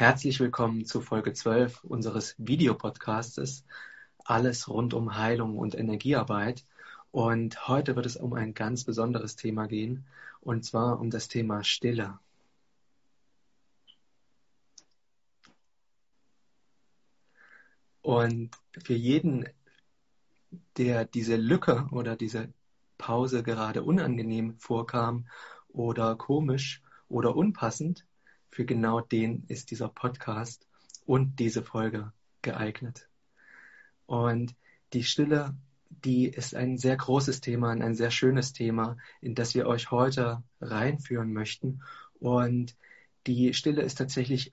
Herzlich willkommen zu Folge 12 unseres Videopodcastes Alles rund um Heilung und Energiearbeit. Und heute wird es um ein ganz besonderes Thema gehen, und zwar um das Thema Stille. Und für jeden, der diese Lücke oder diese Pause gerade unangenehm vorkam oder komisch oder unpassend, für genau den ist dieser Podcast und diese Folge geeignet. Und die Stille, die ist ein sehr großes Thema und ein sehr schönes Thema, in das wir euch heute reinführen möchten. Und die Stille ist tatsächlich,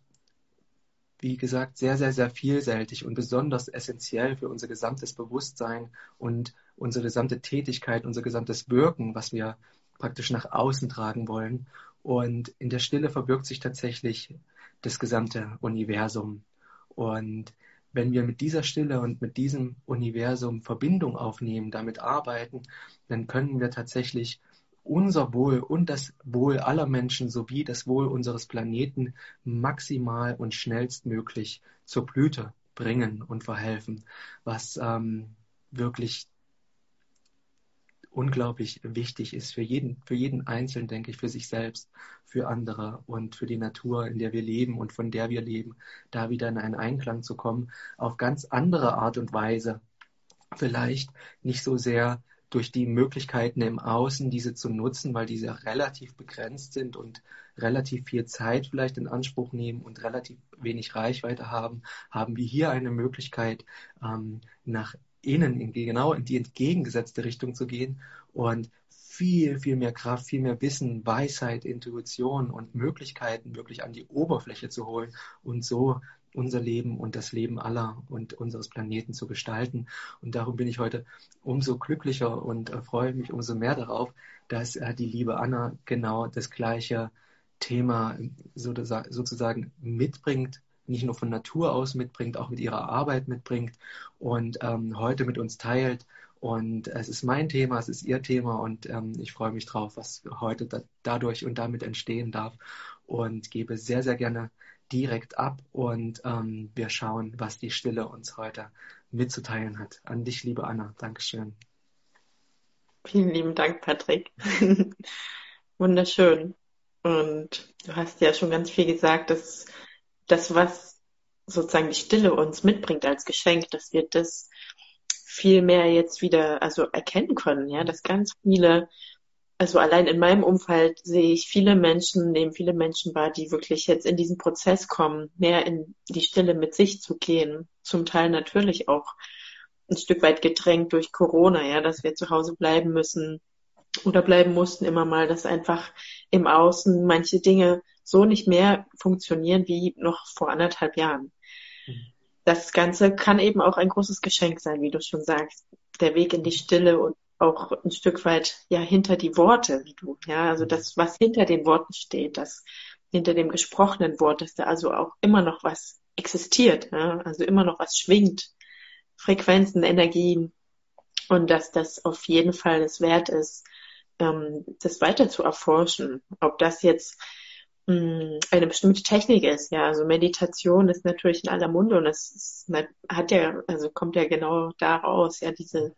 wie gesagt, sehr, sehr, sehr vielseitig und besonders essentiell für unser gesamtes Bewusstsein und unsere gesamte Tätigkeit, unser gesamtes Wirken, was wir praktisch nach außen tragen wollen. Und in der Stille verbirgt sich tatsächlich das gesamte Universum. Und wenn wir mit dieser Stille und mit diesem Universum Verbindung aufnehmen, damit arbeiten, dann können wir tatsächlich unser Wohl und das Wohl aller Menschen sowie das Wohl unseres Planeten maximal und schnellstmöglich zur Blüte bringen und verhelfen, was ähm, wirklich unglaublich wichtig ist für jeden, für jeden Einzelnen, denke ich, für sich selbst, für andere und für die Natur, in der wir leben und von der wir leben, da wieder in einen Einklang zu kommen, auf ganz andere Art und Weise. Vielleicht nicht so sehr durch die Möglichkeiten im Außen, diese zu nutzen, weil diese relativ begrenzt sind und relativ viel Zeit vielleicht in Anspruch nehmen und relativ wenig Reichweite haben, haben wir hier eine Möglichkeit, ähm, nach innen in genau in die entgegengesetzte Richtung zu gehen und viel, viel mehr Kraft, viel mehr Wissen, Weisheit, Intuition und Möglichkeiten wirklich an die Oberfläche zu holen und so unser Leben und das Leben aller und unseres Planeten zu gestalten. Und darum bin ich heute umso glücklicher und äh, freue mich umso mehr darauf, dass äh, die liebe Anna genau das gleiche Thema sozusagen mitbringt nicht nur von Natur aus mitbringt, auch mit ihrer Arbeit mitbringt und ähm, heute mit uns teilt. Und es ist mein Thema, es ist ihr Thema und ähm, ich freue mich drauf, was heute da, dadurch und damit entstehen darf und gebe sehr, sehr gerne direkt ab und ähm, wir schauen, was die Stille uns heute mitzuteilen hat. An dich, liebe Anna. Dankeschön. Vielen lieben Dank, Patrick. Wunderschön. Und du hast ja schon ganz viel gesagt, dass das, was sozusagen die Stille uns mitbringt als Geschenk, dass wir das viel mehr jetzt wieder also erkennen können, ja, dass ganz viele, also allein in meinem Umfeld sehe ich viele Menschen, nehmen viele Menschen wahr, die wirklich jetzt in diesen Prozess kommen, mehr in die Stille mit sich zu gehen, zum Teil natürlich auch ein Stück weit gedrängt durch Corona, ja, dass wir zu Hause bleiben müssen oder bleiben mussten immer mal, dass einfach im Außen manche Dinge so nicht mehr funktionieren wie noch vor anderthalb Jahren. Mhm. Das Ganze kann eben auch ein großes Geschenk sein, wie du schon sagst. Der Weg in die Stille und auch ein Stück weit ja hinter die Worte, wie du, ja, also mhm. das, was hinter den Worten steht, das hinter dem gesprochenen Wort, dass da also auch immer noch was existiert, ja, also immer noch was schwingt, Frequenzen, Energien und dass das auf jeden Fall es wert ist, ähm, das weiter zu erforschen. Ob das jetzt hm, eine bestimmte Technik ist. Ja, also Meditation ist natürlich in aller Munde und es hat ja, also kommt ja genau daraus, ja, diese,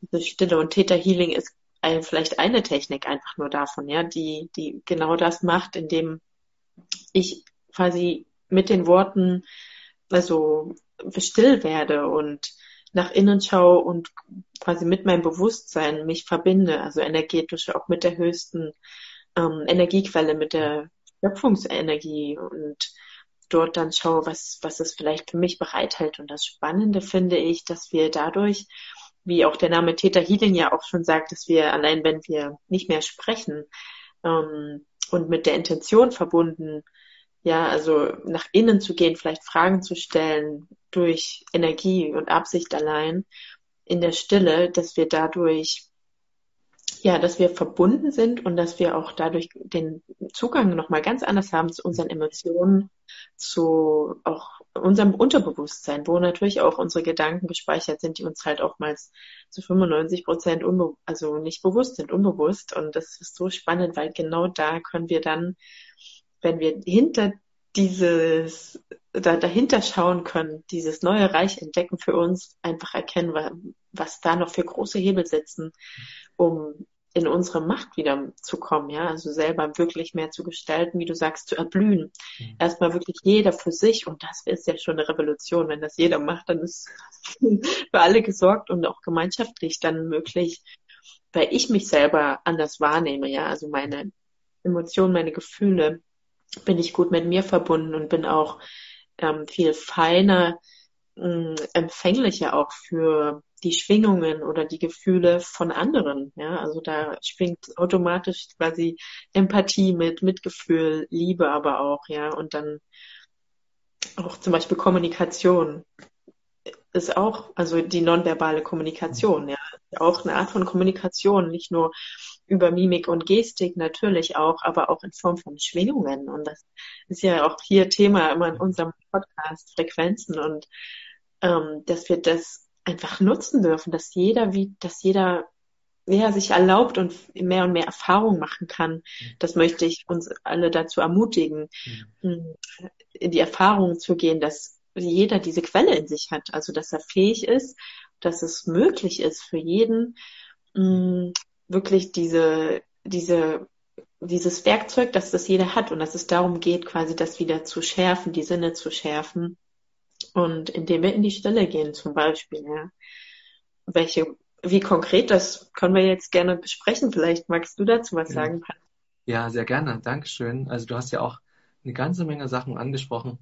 diese Stille und Theta Healing ist ein, vielleicht eine Technik einfach nur davon, ja, die, die genau das macht, indem ich quasi mit den Worten, also still werde und nach innen schaue und quasi mit meinem Bewusstsein mich verbinde, also energetisch auch mit der höchsten ähm, Energiequelle, mit der Schöpfungsenergie und dort dann schaue, was, was es vielleicht für mich bereithält. Und das Spannende finde ich, dass wir dadurch, wie auch der Name Theta Healing ja auch schon sagt, dass wir allein, wenn wir nicht mehr sprechen ähm, und mit der Intention verbunden, ja, also nach innen zu gehen, vielleicht Fragen zu stellen durch Energie und Absicht allein in der Stille, dass wir dadurch ja, dass wir verbunden sind und dass wir auch dadurch den Zugang nochmal ganz anders haben zu unseren Emotionen, zu auch unserem Unterbewusstsein, wo natürlich auch unsere Gedanken gespeichert sind, die uns halt oftmals zu 95 Prozent also nicht bewusst sind, unbewusst. Und das ist so spannend, weil genau da können wir dann, wenn wir hinter dieses da, dahinter schauen können, dieses neue Reich entdecken für uns, einfach erkennen, was da noch für große Hebel sitzen, um in unsere Macht wieder zu kommen, ja, also selber wirklich mehr zu gestalten, wie du sagst, zu erblühen. Mhm. Erstmal wirklich jeder für sich und das ist ja schon eine Revolution. Wenn das jeder macht, dann ist für alle gesorgt und auch gemeinschaftlich dann möglich, weil ich mich selber anders wahrnehme, ja, also meine Emotionen, meine Gefühle, bin ich gut mit mir verbunden und bin auch ähm, viel feiner, mh, empfänglicher auch für die Schwingungen oder die Gefühle von anderen. Ja, also da schwingt automatisch quasi Empathie mit, Mitgefühl, Liebe aber auch, ja, und dann auch zum Beispiel Kommunikation ist auch, also die nonverbale Kommunikation, ja, auch eine Art von Kommunikation, nicht nur über Mimik und Gestik natürlich auch, aber auch in Form von Schwingungen. Und das ist ja auch hier Thema immer in unserem Podcast, Frequenzen und ähm, dass wir das einfach nutzen dürfen, dass jeder wie, dass jeder ja, sich erlaubt und mehr und mehr Erfahrung machen kann. Das möchte ich uns alle dazu ermutigen, mhm. in die Erfahrung zu gehen, dass jeder diese Quelle in sich hat, also dass er fähig ist, dass es möglich ist für jeden, mh, wirklich diese, diese, dieses Werkzeug, dass das jeder hat und dass es darum geht, quasi das wieder zu schärfen, die Sinne zu schärfen. Und indem wir in die Stille gehen, zum Beispiel, ja. Welche, wie konkret, das können wir jetzt gerne besprechen. Vielleicht magst du dazu was sagen, Pat. Ja, sehr gerne. Dankeschön. Also du hast ja auch eine ganze Menge Sachen angesprochen.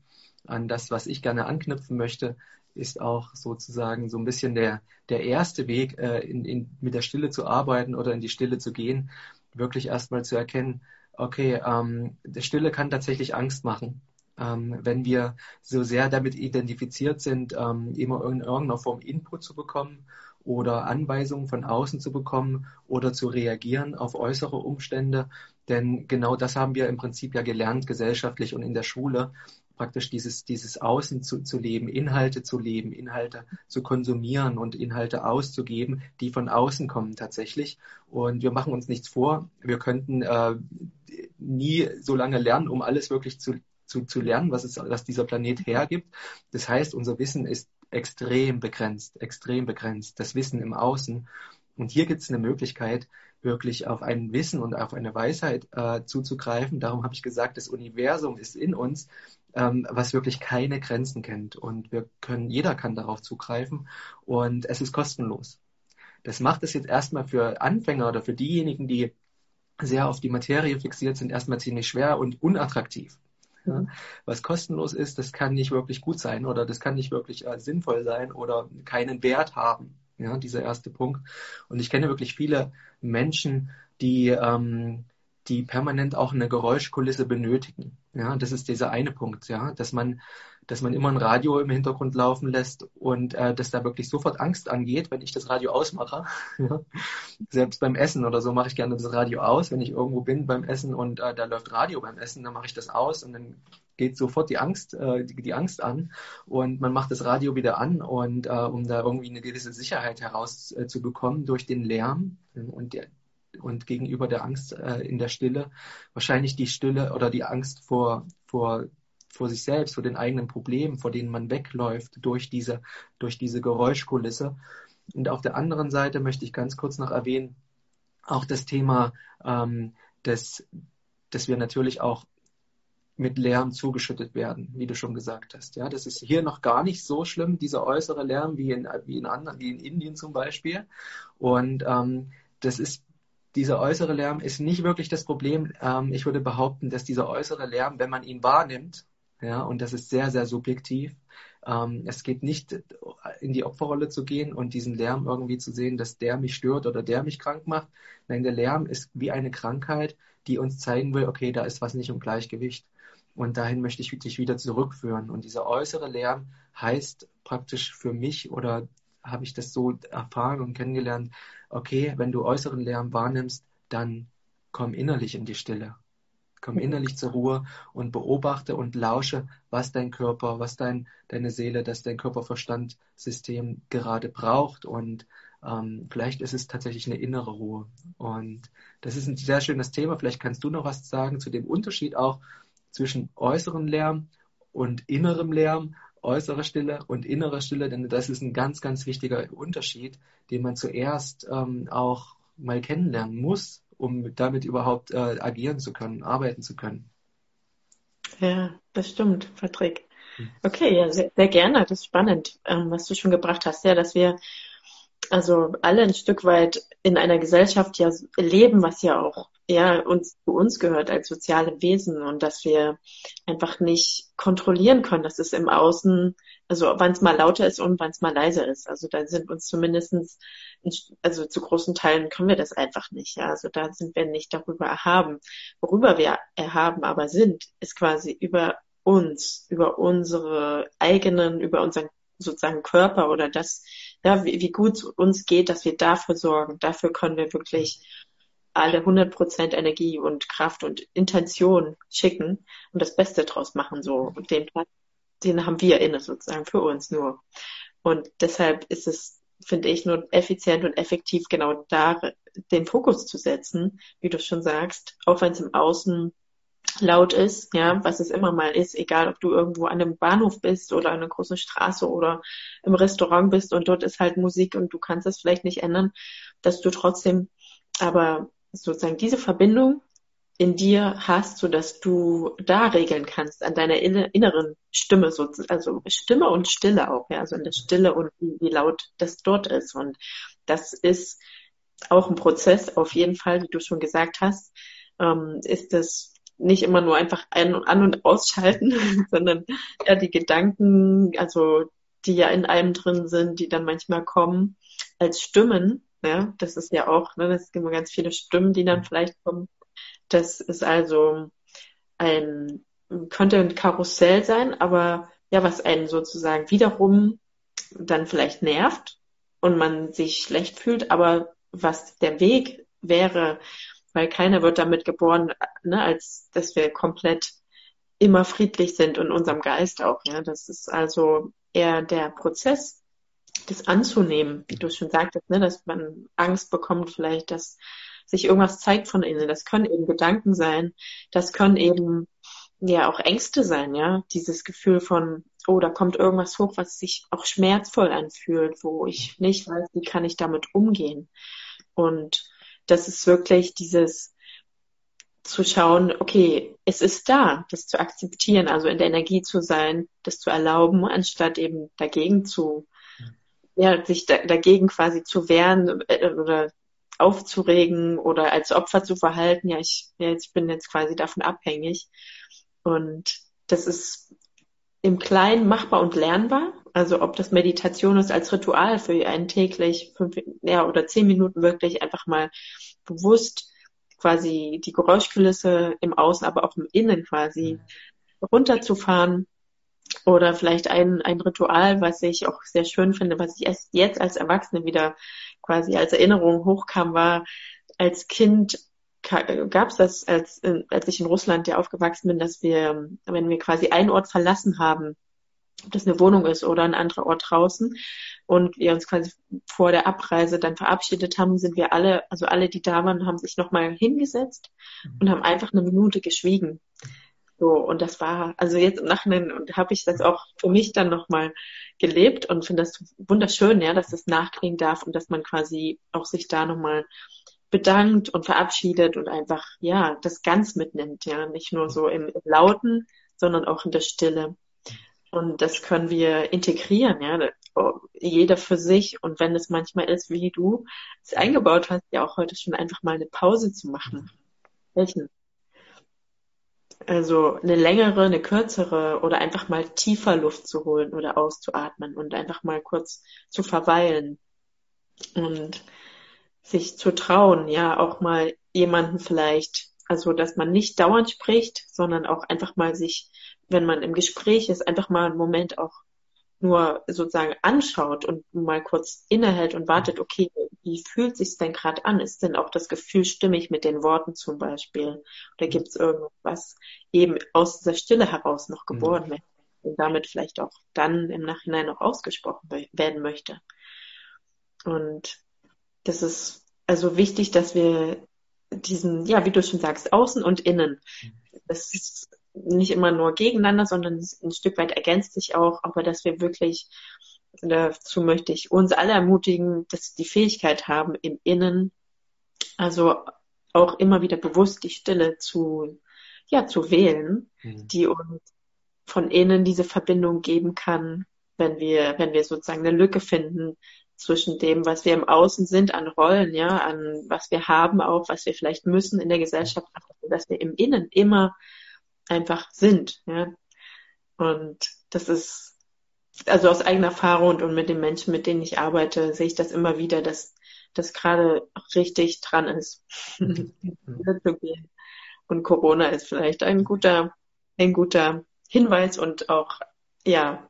An das, was ich gerne anknüpfen möchte, ist auch sozusagen so ein bisschen der, der erste Weg, äh, in, in, mit der Stille zu arbeiten oder in die Stille zu gehen, wirklich erstmal zu erkennen, okay, ähm, der Stille kann tatsächlich Angst machen. Ähm, wenn wir so sehr damit identifiziert sind, ähm, immer in irgendeiner Form Input zu bekommen oder Anweisungen von außen zu bekommen oder zu reagieren auf äußere Umstände. Denn genau das haben wir im Prinzip ja gelernt, gesellschaftlich und in der Schule, praktisch dieses, dieses Außen zu, zu leben, Inhalte zu leben, Inhalte zu konsumieren und Inhalte auszugeben, die von außen kommen tatsächlich. Und wir machen uns nichts vor. Wir könnten äh, nie so lange lernen, um alles wirklich zu, zu, zu lernen, was, es, was dieser Planet hergibt. Das heißt, unser Wissen ist extrem begrenzt, extrem begrenzt. Das Wissen im Außen. Und hier gibt es eine Möglichkeit, wirklich auf ein Wissen und auf eine Weisheit äh, zuzugreifen. Darum habe ich gesagt, das Universum ist in uns ähm, was wirklich keine Grenzen kennt. Und wir können, jeder kann darauf zugreifen und es ist kostenlos. Das macht es jetzt erstmal für Anfänger oder für diejenigen, die sehr auf die Materie fixiert sind, erstmal ziemlich schwer und unattraktiv. Ja, was kostenlos ist, das kann nicht wirklich gut sein oder das kann nicht wirklich äh, sinnvoll sein oder keinen Wert haben. Ja, dieser erste Punkt. Und ich kenne wirklich viele Menschen, die ähm, die permanent auch eine Geräuschkulisse benötigen. Ja, das ist dieser eine Punkt, ja, dass man, dass man immer ein Radio im Hintergrund laufen lässt und äh, dass da wirklich sofort Angst angeht, wenn ich das Radio ausmache. Selbst beim Essen oder so mache ich gerne das Radio aus, wenn ich irgendwo bin beim Essen und äh, da läuft Radio beim Essen, dann mache ich das aus und dann geht sofort die Angst, äh, die, die, Angst an und man macht das Radio wieder an und äh, um da irgendwie eine gewisse Sicherheit herauszubekommen äh, durch den Lärm und der, und gegenüber der Angst äh, in der Stille wahrscheinlich die Stille oder die Angst vor, vor, vor sich selbst, vor den eigenen Problemen, vor denen man wegläuft durch diese, durch diese Geräuschkulisse. Und auf der anderen Seite möchte ich ganz kurz noch erwähnen, auch das Thema, ähm, dass, dass wir natürlich auch mit Lärm zugeschüttet werden, wie du schon gesagt hast. Ja, das ist hier noch gar nicht so schlimm, dieser äußere Lärm wie in, wie in anderen, wie in Indien zum Beispiel. Und ähm, das ist dieser äußere Lärm ist nicht wirklich das Problem. Ähm, ich würde behaupten, dass dieser äußere Lärm, wenn man ihn wahrnimmt, ja, und das ist sehr, sehr subjektiv, ähm, es geht nicht in die Opferrolle zu gehen und diesen Lärm irgendwie zu sehen, dass der mich stört oder der mich krank macht. Nein, der Lärm ist wie eine Krankheit, die uns zeigen will, okay, da ist was nicht im Gleichgewicht. Und dahin möchte ich dich wieder zurückführen. Und dieser äußere Lärm heißt praktisch für mich oder habe ich das so erfahren und kennengelernt, okay, wenn du äußeren Lärm wahrnimmst, dann komm innerlich in die Stille. Komm innerlich zur Ruhe und beobachte und lausche, was dein Körper, was dein, deine Seele, das dein Körperverstandsystem gerade braucht. Und ähm, vielleicht ist es tatsächlich eine innere Ruhe. Und das ist ein sehr schönes Thema. Vielleicht kannst du noch was sagen zu dem Unterschied auch zwischen äußerem Lärm und innerem Lärm, äußere Stille und innere Stille, denn das ist ein ganz, ganz wichtiger Unterschied, den man zuerst ähm, auch mal kennenlernen muss, um damit überhaupt äh, agieren zu können, arbeiten zu können. Ja, das stimmt, Patrick. Hm. Okay, ja, sehr, sehr gerne. Das ist spannend, ähm, was du schon gebracht hast, ja, dass wir also alle ein Stück weit in einer Gesellschaft ja leben, was ja auch ja uns zu uns gehört als soziale Wesen und dass wir einfach nicht kontrollieren können, dass es im Außen, also wann es mal lauter ist und wann es mal leiser ist. Also da sind uns zumindestens, also zu großen Teilen können wir das einfach nicht. Ja, also da sind wir nicht darüber erhaben. Worüber wir erhaben aber sind, ist quasi über uns, über unsere eigenen, über unseren sozusagen Körper oder das, ja, wie, wie gut es uns geht, dass wir dafür sorgen. Dafür können wir wirklich alle 100 Prozent Energie und Kraft und Intention schicken und das Beste draus machen, so. Und den Platz, den haben wir inne sozusagen für uns nur. Und deshalb ist es, finde ich, nur effizient und effektiv genau da den Fokus zu setzen, wie du schon sagst, auch wenn es im Außen laut ist, ja, was es immer mal ist, egal ob du irgendwo an einem Bahnhof bist oder an einer großen Straße oder im Restaurant bist und dort ist halt Musik und du kannst es vielleicht nicht ändern, dass du trotzdem aber sozusagen diese Verbindung in dir hast, so dass du da regeln kannst an deiner inneren Stimme, so, also Stimme und Stille auch, ja, also in der Stille und wie, laut das dort ist. Und das ist auch ein Prozess, auf jeden Fall, wie du schon gesagt hast, ähm, ist das nicht immer nur einfach ein und an und ausschalten, sondern ja die Gedanken, also die ja in einem drin sind, die dann manchmal kommen als Stimmen. Ja, das ist ja auch, ne, das gibt immer ganz viele Stimmen, die dann vielleicht kommen. Das ist also ein, könnte ein Karussell sein, aber ja, was einen sozusagen wiederum dann vielleicht nervt und man sich schlecht fühlt, aber was der Weg wäre, weil keiner wird damit geboren, ne, als dass wir komplett immer friedlich sind und unserem Geist auch. Ja, das ist also eher der Prozess, das anzunehmen, wie du schon sagtest, ne, dass man Angst bekommt, vielleicht, dass sich irgendwas zeigt von innen. Das können eben Gedanken sein, das können eben ja auch Ängste sein, ja, dieses Gefühl von, oh, da kommt irgendwas hoch, was sich auch schmerzvoll anfühlt, wo ich nicht weiß, wie kann ich damit umgehen. Und das ist wirklich dieses zu schauen, okay, es ist da, das zu akzeptieren, also in der Energie zu sein, das zu erlauben, anstatt eben dagegen zu, ja, sich da, dagegen quasi zu wehren äh, oder aufzuregen oder als Opfer zu verhalten. Ja, ich, ja, ich bin jetzt quasi davon abhängig. Und das ist im Kleinen machbar und lernbar. Also ob das Meditation ist als Ritual für einen täglich fünf ja, oder zehn Minuten wirklich einfach mal bewusst quasi die Geräuschkulisse im Außen, aber auch im Innen quasi runterzufahren. Oder vielleicht ein, ein Ritual, was ich auch sehr schön finde, was ich erst jetzt als Erwachsene wieder quasi als Erinnerung hochkam, war als Kind gab es das, als, als ich in Russland ja aufgewachsen bin, dass wir, wenn wir quasi einen Ort verlassen haben, ob das eine Wohnung ist oder ein anderer Ort draußen, und wir uns quasi vor der Abreise dann verabschiedet haben, sind wir alle, also alle, die da waren, haben sich nochmal hingesetzt mhm. und haben einfach eine Minute geschwiegen. So, und das war, also jetzt im Nachhinein und habe ich das auch für mich dann nochmal gelebt und finde das wunderschön, ja, dass das nachklingen darf und dass man quasi auch sich da nochmal bedankt und verabschiedet und einfach, ja, das ganz mitnimmt, ja, nicht nur so im, im Lauten, sondern auch in der Stille. Und das können wir integrieren, ja, jeder für sich. Und wenn es manchmal ist, wie du es eingebaut hast, ja auch heute schon einfach mal eine Pause zu machen. Welchen? Also eine längere, eine kürzere oder einfach mal tiefer Luft zu holen oder auszuatmen und einfach mal kurz zu verweilen. Und sich zu trauen, ja, auch mal jemanden vielleicht, also dass man nicht dauernd spricht, sondern auch einfach mal sich, wenn man im Gespräch ist, einfach mal einen Moment auch nur sozusagen anschaut und mal kurz innehält und wartet, okay, wie fühlt sich's denn gerade an? Ist denn auch das Gefühl stimmig mit den Worten zum Beispiel? Oder gibt es irgendwas eben aus dieser Stille heraus noch geboren mhm. und damit vielleicht auch dann im Nachhinein noch ausgesprochen werden möchte? Und das ist also wichtig, dass wir diesen, ja, wie du schon sagst, außen und innen, das nicht immer nur gegeneinander, sondern ein Stück weit ergänzt sich auch, aber dass wir wirklich, dazu möchte ich uns alle ermutigen, dass sie die Fähigkeit haben, im Innen, also auch immer wieder bewusst die Stille zu, ja, zu wählen, mhm. die uns von innen diese Verbindung geben kann, wenn wir, wenn wir sozusagen eine Lücke finden zwischen dem, was wir im Außen sind, an Rollen, ja, an was wir haben, auch was wir vielleicht müssen in der Gesellschaft, dass wir im Innen immer einfach sind, ja. Und das ist, also aus eigener Erfahrung und mit den Menschen, mit denen ich arbeite, sehe ich das immer wieder, dass das gerade richtig dran ist, Und Corona ist vielleicht ein guter, ein guter Hinweis und auch, ja,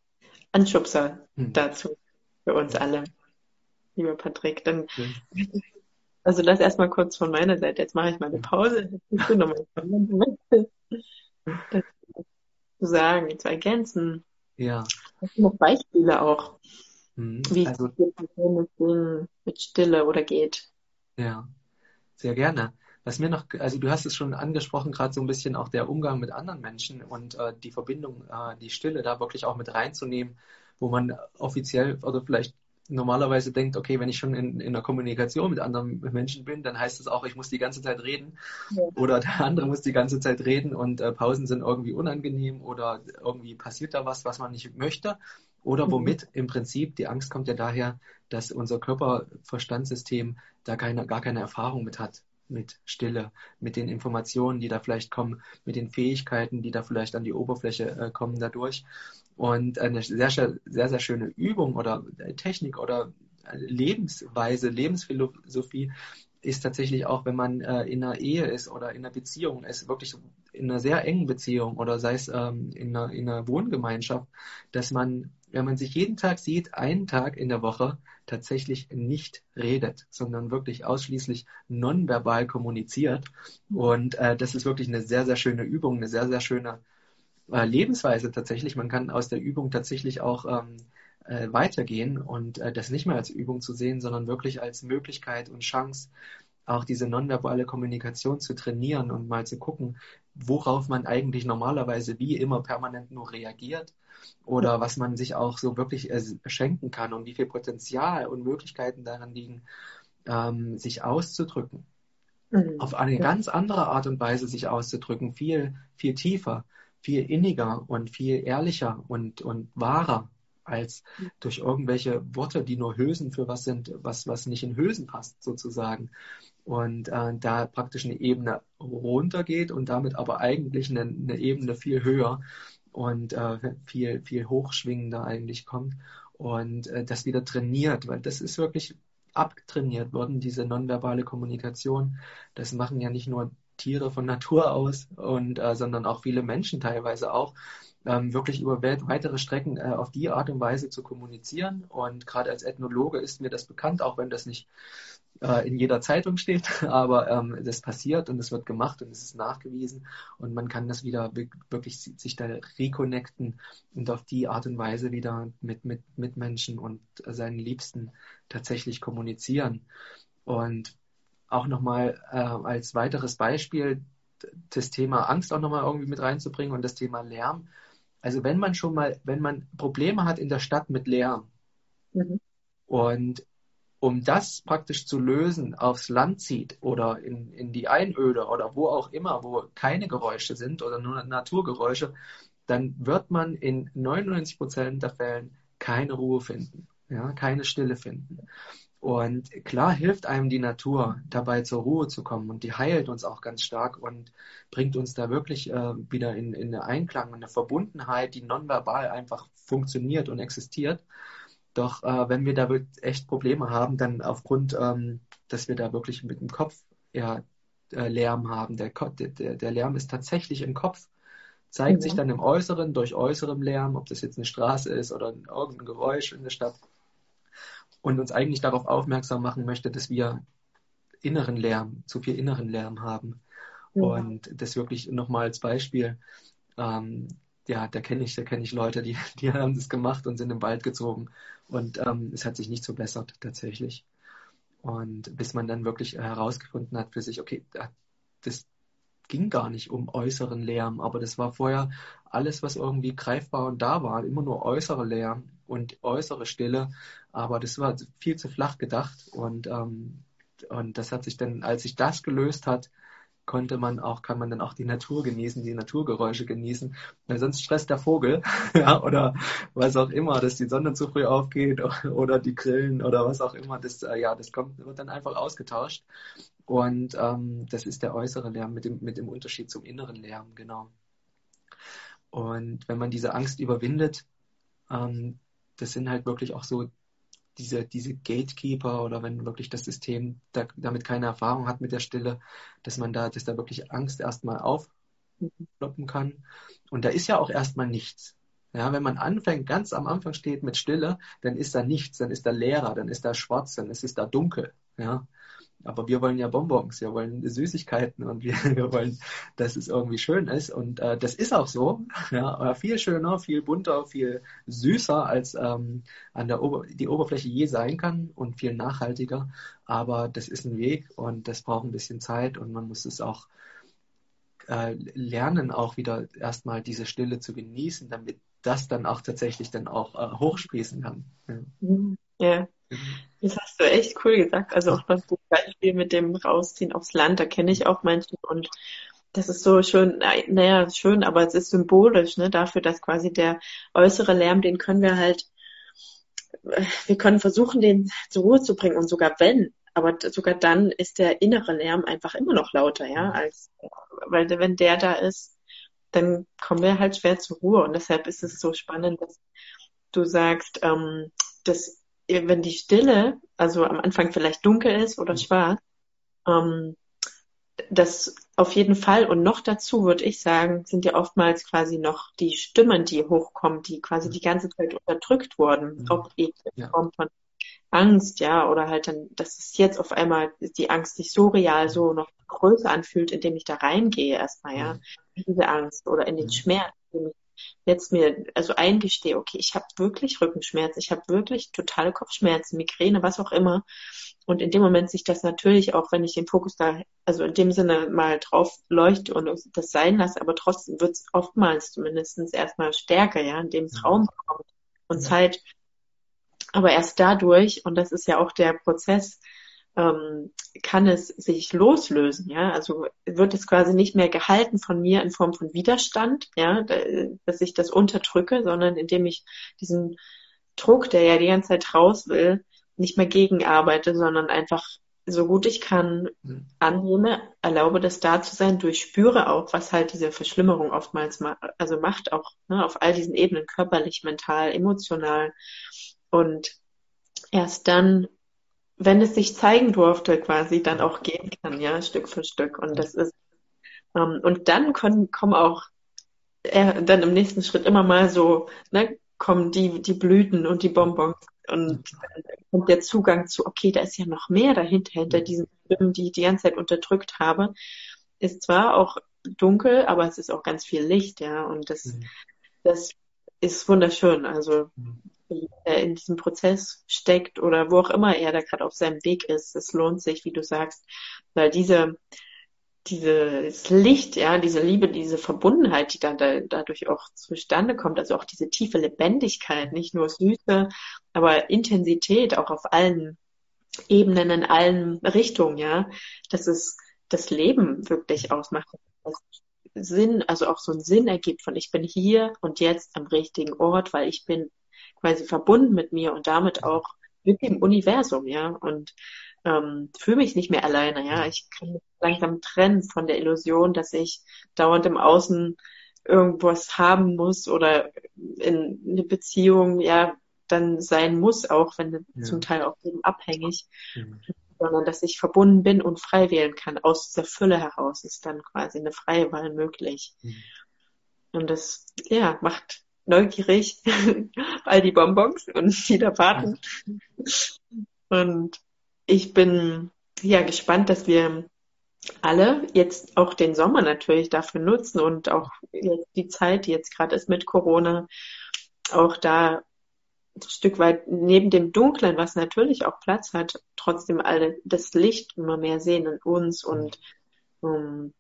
Anschubser hm. dazu für uns alle, lieber Patrick. Dann, also das erstmal kurz von meiner Seite. Jetzt mache ich mal eine Pause. Das zu sagen, zu ergänzen. Ja. Hast du noch Beispiele auch, mhm. wie also, es mit, mit Stille oder geht? Ja, sehr gerne. Was mir noch, also du hast es schon angesprochen, gerade so ein bisschen auch der Umgang mit anderen Menschen und äh, die Verbindung, äh, die Stille da wirklich auch mit reinzunehmen, wo man offiziell oder vielleicht normalerweise denkt, okay, wenn ich schon in, in einer Kommunikation mit anderen Menschen bin, dann heißt das auch, ich muss die ganze Zeit reden ja. oder der andere muss die ganze Zeit reden und äh, Pausen sind irgendwie unangenehm oder irgendwie passiert da was, was man nicht möchte oder mhm. womit im Prinzip die Angst kommt ja daher, dass unser Körperverstandssystem da keine, gar keine Erfahrung mit hat mit Stille, mit den Informationen, die da vielleicht kommen, mit den Fähigkeiten, die da vielleicht an die Oberfläche äh, kommen dadurch. Und eine sehr, sehr, sehr schöne Übung oder äh, Technik oder äh, Lebensweise, Lebensphilosophie ist tatsächlich auch, wenn man äh, in einer Ehe ist oder in einer Beziehung ist, wirklich in einer sehr engen Beziehung oder sei es ähm, in, einer, in einer Wohngemeinschaft, dass man, wenn man sich jeden Tag sieht, einen Tag in der Woche tatsächlich nicht redet, sondern wirklich ausschließlich nonverbal kommuniziert. Und äh, das ist wirklich eine sehr, sehr schöne Übung, eine sehr, sehr schöne äh, Lebensweise tatsächlich. Man kann aus der Übung tatsächlich auch ähm, äh, weitergehen und äh, das nicht mehr als Übung zu sehen, sondern wirklich als Möglichkeit und Chance, auch diese nonverbale Kommunikation zu trainieren und mal zu gucken, worauf man eigentlich normalerweise wie immer permanent nur reagiert oder was man sich auch so wirklich äh, schenken kann und wie viel Potenzial und Möglichkeiten darin liegen, ähm, sich auszudrücken. Mhm. Auf eine ganz andere Art und Weise sich auszudrücken, viel, viel tiefer, viel inniger und viel ehrlicher und, und wahrer als durch irgendwelche Worte, die nur Hülsen für was sind, was, was nicht in Hülsen passt, sozusagen. Und äh, da praktisch eine Ebene runtergeht und damit aber eigentlich eine, eine Ebene viel höher und äh, viel, viel hochschwingender eigentlich kommt und äh, das wieder trainiert, weil das ist wirklich abtrainiert worden, diese nonverbale Kommunikation. Das machen ja nicht nur Tiere von Natur aus und äh, sondern auch viele Menschen teilweise auch ähm, wirklich über weitere Strecken äh, auf die Art und Weise zu kommunizieren. Und gerade als Ethnologe ist mir das bekannt, auch wenn das nicht äh, in jeder Zeitung steht, aber ähm, das passiert und es wird gemacht und es ist nachgewiesen und man kann das wieder wirklich sich da reconnecten und auf die Art und Weise wieder mit, mit, mit Menschen und seinen Liebsten tatsächlich kommunizieren. Und auch nochmal äh, als weiteres Beispiel das Thema Angst auch nochmal irgendwie mit reinzubringen und das Thema Lärm. Also wenn man schon mal, wenn man Probleme hat in der Stadt mit Lärm mhm. und um das praktisch zu lösen, aufs Land zieht oder in, in die Einöde oder wo auch immer, wo keine Geräusche sind oder nur Naturgeräusche, dann wird man in 99 Prozent der Fällen keine Ruhe finden, ja, keine Stille finden. Und klar hilft einem die Natur dabei zur Ruhe zu kommen und die heilt uns auch ganz stark und bringt uns da wirklich äh, wieder in, in eine Einklang, eine Verbundenheit, die nonverbal einfach funktioniert und existiert. Doch äh, wenn wir da echt Probleme haben, dann aufgrund, ähm, dass wir da wirklich mit dem Kopf ja, äh, Lärm haben, der, der, der Lärm ist tatsächlich im Kopf, zeigt mhm. sich dann im Äußeren durch äußerem Lärm, ob das jetzt eine Straße ist oder irgendein Geräusch in der Stadt und uns eigentlich darauf aufmerksam machen möchte, dass wir inneren Lärm, zu viel inneren Lärm haben. Mhm. Und das wirklich nochmal als Beispiel, ähm, ja, da kenne ich, da kenne ich Leute, die, die haben das gemacht und sind im Wald gezogen und ähm, es hat sich nicht verbessert tatsächlich. Und bis man dann wirklich herausgefunden hat für sich, okay, das, ging gar nicht um äußeren Lärm, aber das war vorher alles, was irgendwie greifbar und da war, immer nur äußere Lärm und äußere Stille, aber das war viel zu flach gedacht und, ähm, und das hat sich dann, als sich das gelöst hat, konnte man auch, kann man dann auch die Natur genießen, die Naturgeräusche genießen, weil sonst stresst der Vogel, ja, oder was auch immer, dass die Sonne zu früh aufgeht oder die Grillen oder was auch immer, das, äh, ja, das kommt, wird dann einfach ausgetauscht und ähm, das ist der äußere Lärm mit dem, mit dem Unterschied zum inneren Lärm, genau. Und wenn man diese Angst überwindet, ähm, das sind halt wirklich auch so diese, diese Gatekeeper oder wenn wirklich das System da, damit keine Erfahrung hat mit der Stille, dass man da, dass da wirklich Angst erstmal aufkloppen kann. Und da ist ja auch erstmal nichts. Ja, wenn man anfängt, ganz am Anfang steht mit Stille, dann ist da nichts, dann ist da leerer, dann ist da schwarz, dann ist es da dunkel. Ja, aber wir wollen ja Bonbons, wir wollen Süßigkeiten und wir, wir wollen, dass es irgendwie schön ist. Und äh, das ist auch so. Ja, viel schöner, viel bunter, viel süßer, als ähm, an der Ober die Oberfläche je sein kann und viel nachhaltiger. Aber das ist ein Weg und das braucht ein bisschen Zeit und man muss es auch äh, lernen, auch wieder erstmal diese Stille zu genießen, damit das dann auch tatsächlich dann auch äh, hochsprießen kann. Ja. Mhm. ja. Das hast du echt cool gesagt. Also auch das Beispiel mit dem Rausziehen aufs Land, da kenne ich auch Menschen und das ist so schön, naja, schön, aber es ist symbolisch, ne, dafür, dass quasi der äußere Lärm, den können wir halt, wir können versuchen, den zur Ruhe zu bringen und sogar wenn, aber sogar dann ist der innere Lärm einfach immer noch lauter, ja, mhm. als, weil wenn der da ist, dann kommen wir halt schwer zur Ruhe und deshalb ist es so spannend, dass du sagst, ähm, dass wenn die Stille, also am Anfang vielleicht dunkel ist oder mhm. schwarz, ähm, das auf jeden Fall und noch dazu würde ich sagen, sind ja oftmals quasi noch die Stimmen, die hochkommen, die quasi mhm. die ganze Zeit unterdrückt wurden, mhm. ob eben in Form von Angst, ja, oder halt dann, dass es jetzt auf einmal die Angst sich so real so noch größer anfühlt, indem ich da reingehe erstmal, ja, diese Angst oder in den Schmerz, indem ich jetzt mir also eingestehe, okay, ich habe wirklich Rückenschmerzen, ich habe wirklich totale Kopfschmerzen, Migräne, was auch immer. Und in dem Moment sich das natürlich auch, wenn ich den Fokus da, also in dem Sinne mal drauf leuchte und das sein lasse, aber trotzdem wird es oftmals zumindest erstmal stärker, ja, indem es Raum bekommt und Zeit. Aber erst dadurch, und das ist ja auch der Prozess, ähm, kann es sich loslösen, ja, also wird es quasi nicht mehr gehalten von mir in Form von Widerstand, ja, dass ich das unterdrücke, sondern indem ich diesen Druck, der ja die ganze Zeit raus will, nicht mehr gegenarbeite, sondern einfach so gut ich kann mhm. annehme, erlaube das da zu sein, durchspüre auch, was halt diese Verschlimmerung oftmals ma also macht, auch ne, auf all diesen Ebenen, körperlich, mental, emotional. Und erst dann wenn es sich zeigen durfte, quasi dann auch gehen kann, ja, Stück für Stück. Und das ist, ähm, und dann können, kommen auch äh, dann im nächsten Schritt immer mal so, ne, kommen die, die Blüten und die Bonbons und kommt der Zugang zu, okay, da ist ja noch mehr dahinter, hinter diesen Stimmen, die ich die ganze Zeit unterdrückt habe. Ist zwar auch dunkel, aber es ist auch ganz viel Licht, ja, und das, mhm. das ist wunderschön. Also mhm er in diesem Prozess steckt oder wo auch immer er da gerade auf seinem Weg ist. Es lohnt sich, wie du sagst, weil diese dieses Licht, ja, diese Liebe, diese Verbundenheit, die dann da, dadurch auch zustande kommt, also auch diese tiefe Lebendigkeit, nicht nur Süße, aber Intensität auch auf allen Ebenen, in allen Richtungen, ja, dass es das Leben wirklich ausmacht, Sinn, also auch so einen Sinn ergibt von ich bin hier und jetzt am richtigen Ort, weil ich bin quasi verbunden mit mir und damit auch mit dem Universum, ja, und ähm, fühle mich nicht mehr alleine, ja. Ich kann mich langsam trennen von der Illusion, dass ich dauernd im Außen irgendwas haben muss oder in eine Beziehung, ja, dann sein muss, auch wenn ja. zum Teil auch eben abhängig, mhm. sondern dass ich verbunden bin und frei wählen kann. Aus dieser Fülle heraus ist dann quasi eine freie Wahl möglich. Mhm. Und das, ja, macht neugierig all die Bonbons und die da warten. Und ich bin ja gespannt, dass wir alle jetzt auch den Sommer natürlich dafür nutzen und auch die Zeit, die jetzt gerade ist mit Corona, auch da ein Stück weit neben dem Dunklen, was natürlich auch Platz hat, trotzdem alle das Licht immer mehr sehen in uns und um,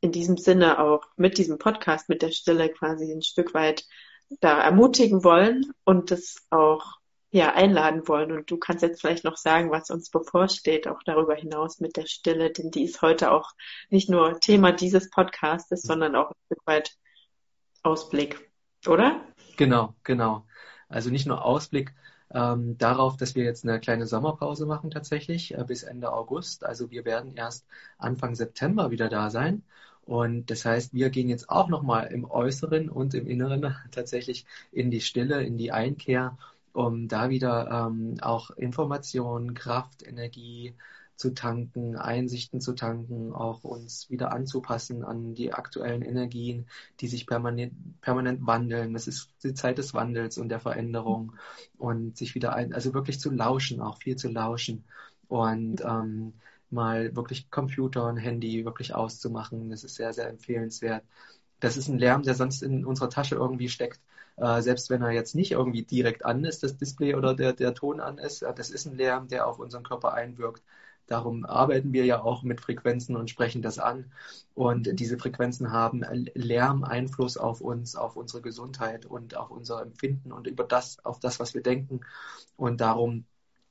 in diesem Sinne auch mit diesem Podcast, mit der Stille quasi ein Stück weit da ermutigen wollen und das auch ja einladen wollen. Und du kannst jetzt vielleicht noch sagen, was uns bevorsteht, auch darüber hinaus mit der Stille, denn die ist heute auch nicht nur Thema dieses Podcastes, sondern auch ein Stück weit Ausblick, oder? Genau, genau. Also nicht nur Ausblick, ähm, darauf, dass wir jetzt eine kleine Sommerpause machen tatsächlich äh, bis Ende August. Also wir werden erst Anfang September wieder da sein. Und das heißt, wir gehen jetzt auch nochmal im Äußeren und im Inneren tatsächlich in die Stille, in die Einkehr, um da wieder ähm, auch Informationen, Kraft, Energie, zu tanken, Einsichten zu tanken, auch uns wieder anzupassen an die aktuellen Energien, die sich permanent, permanent wandeln. Das ist die Zeit des Wandels und der Veränderung und sich wieder ein, also wirklich zu lauschen, auch viel zu lauschen und ähm, mal wirklich Computer und Handy wirklich auszumachen. Das ist sehr, sehr empfehlenswert. Das ist ein Lärm, der sonst in unserer Tasche irgendwie steckt. Äh, selbst wenn er jetzt nicht irgendwie direkt an ist, das Display oder der, der Ton an ist, äh, das ist ein Lärm, der auf unseren Körper einwirkt. Darum arbeiten wir ja auch mit Frequenzen und sprechen das an. Und diese Frequenzen haben Lärmeinfluss auf uns, auf unsere Gesundheit und auf unser Empfinden und über das, auf das, was wir denken. Und darum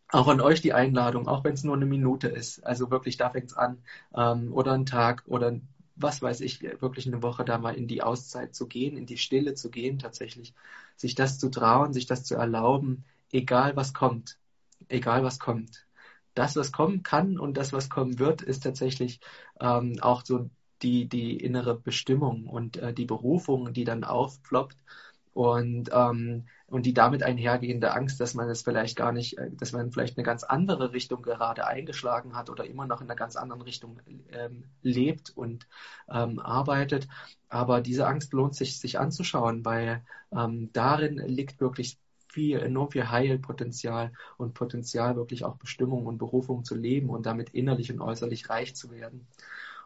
auch an euch die Einladung, auch wenn es nur eine Minute ist. Also wirklich, da fängt es an. Ähm, oder ein Tag oder was weiß ich, wirklich eine Woche da mal in die Auszeit zu gehen, in die Stille zu gehen, tatsächlich. Sich das zu trauen, sich das zu erlauben, egal was kommt. Egal was kommt das, was kommen kann und das, was kommen wird, ist tatsächlich ähm, auch so die, die innere Bestimmung und äh, die Berufung, die dann aufploppt und, ähm, und die damit einhergehende Angst, dass man es vielleicht gar nicht, äh, dass man vielleicht eine ganz andere Richtung gerade eingeschlagen hat oder immer noch in einer ganz anderen Richtung ähm, lebt und ähm, arbeitet. Aber diese Angst lohnt sich, sich anzuschauen, weil ähm, darin liegt wirklich viel, enorm viel Heilpotenzial und Potenzial, wirklich auch Bestimmung und Berufung zu leben und damit innerlich und äußerlich reich zu werden.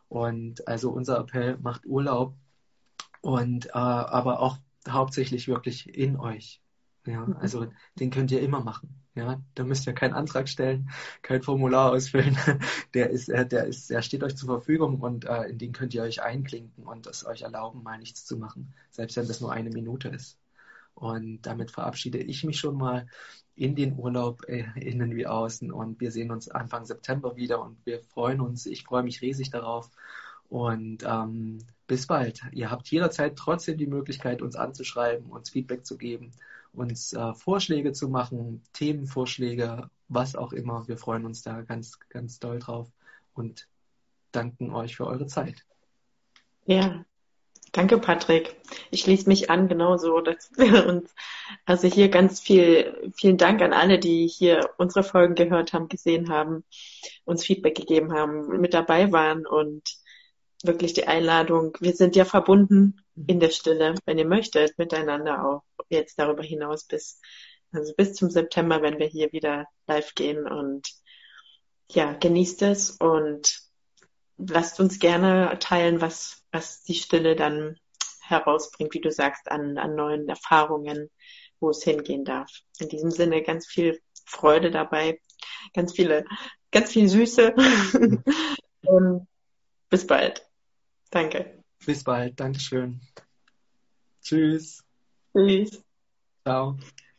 Und also unser Appell macht Urlaub und äh, aber auch hauptsächlich wirklich in euch. Ja, mhm. also den könnt ihr immer machen. Ja, da müsst ihr keinen Antrag stellen, kein Formular ausfüllen. Der ist, äh, der ist, der steht euch zur Verfügung und äh, in den könnt ihr euch einklinken und es euch erlauben, mal nichts zu machen, selbst wenn das nur eine Minute ist. Und damit verabschiede ich mich schon mal in den Urlaub, äh, innen wie außen. Und wir sehen uns Anfang September wieder und wir freuen uns. Ich freue mich riesig darauf. Und ähm, bis bald. Ihr habt jederzeit trotzdem die Möglichkeit, uns anzuschreiben, uns Feedback zu geben, uns äh, Vorschläge zu machen, Themenvorschläge, was auch immer. Wir freuen uns da ganz, ganz doll drauf und danken euch für eure Zeit. Ja, Danke, Patrick. Ich schließe mich an, genauso, dass wir uns, also hier ganz viel, vielen Dank an alle, die hier unsere Folgen gehört haben, gesehen haben, uns Feedback gegeben haben, mit dabei waren und wirklich die Einladung. Wir sind ja verbunden in der Stille, wenn ihr möchtet, miteinander auch jetzt darüber hinaus bis, also bis zum September, wenn wir hier wieder live gehen und ja, genießt es und lasst uns gerne teilen, was, was die Stille dann herausbringt, wie du sagst, an, an neuen Erfahrungen, wo es hingehen darf. In diesem Sinne ganz viel Freude dabei, ganz viele, ganz viel Süße. Und bis bald. Danke. Bis bald. Dankeschön. Tschüss. Tschüss. Ciao.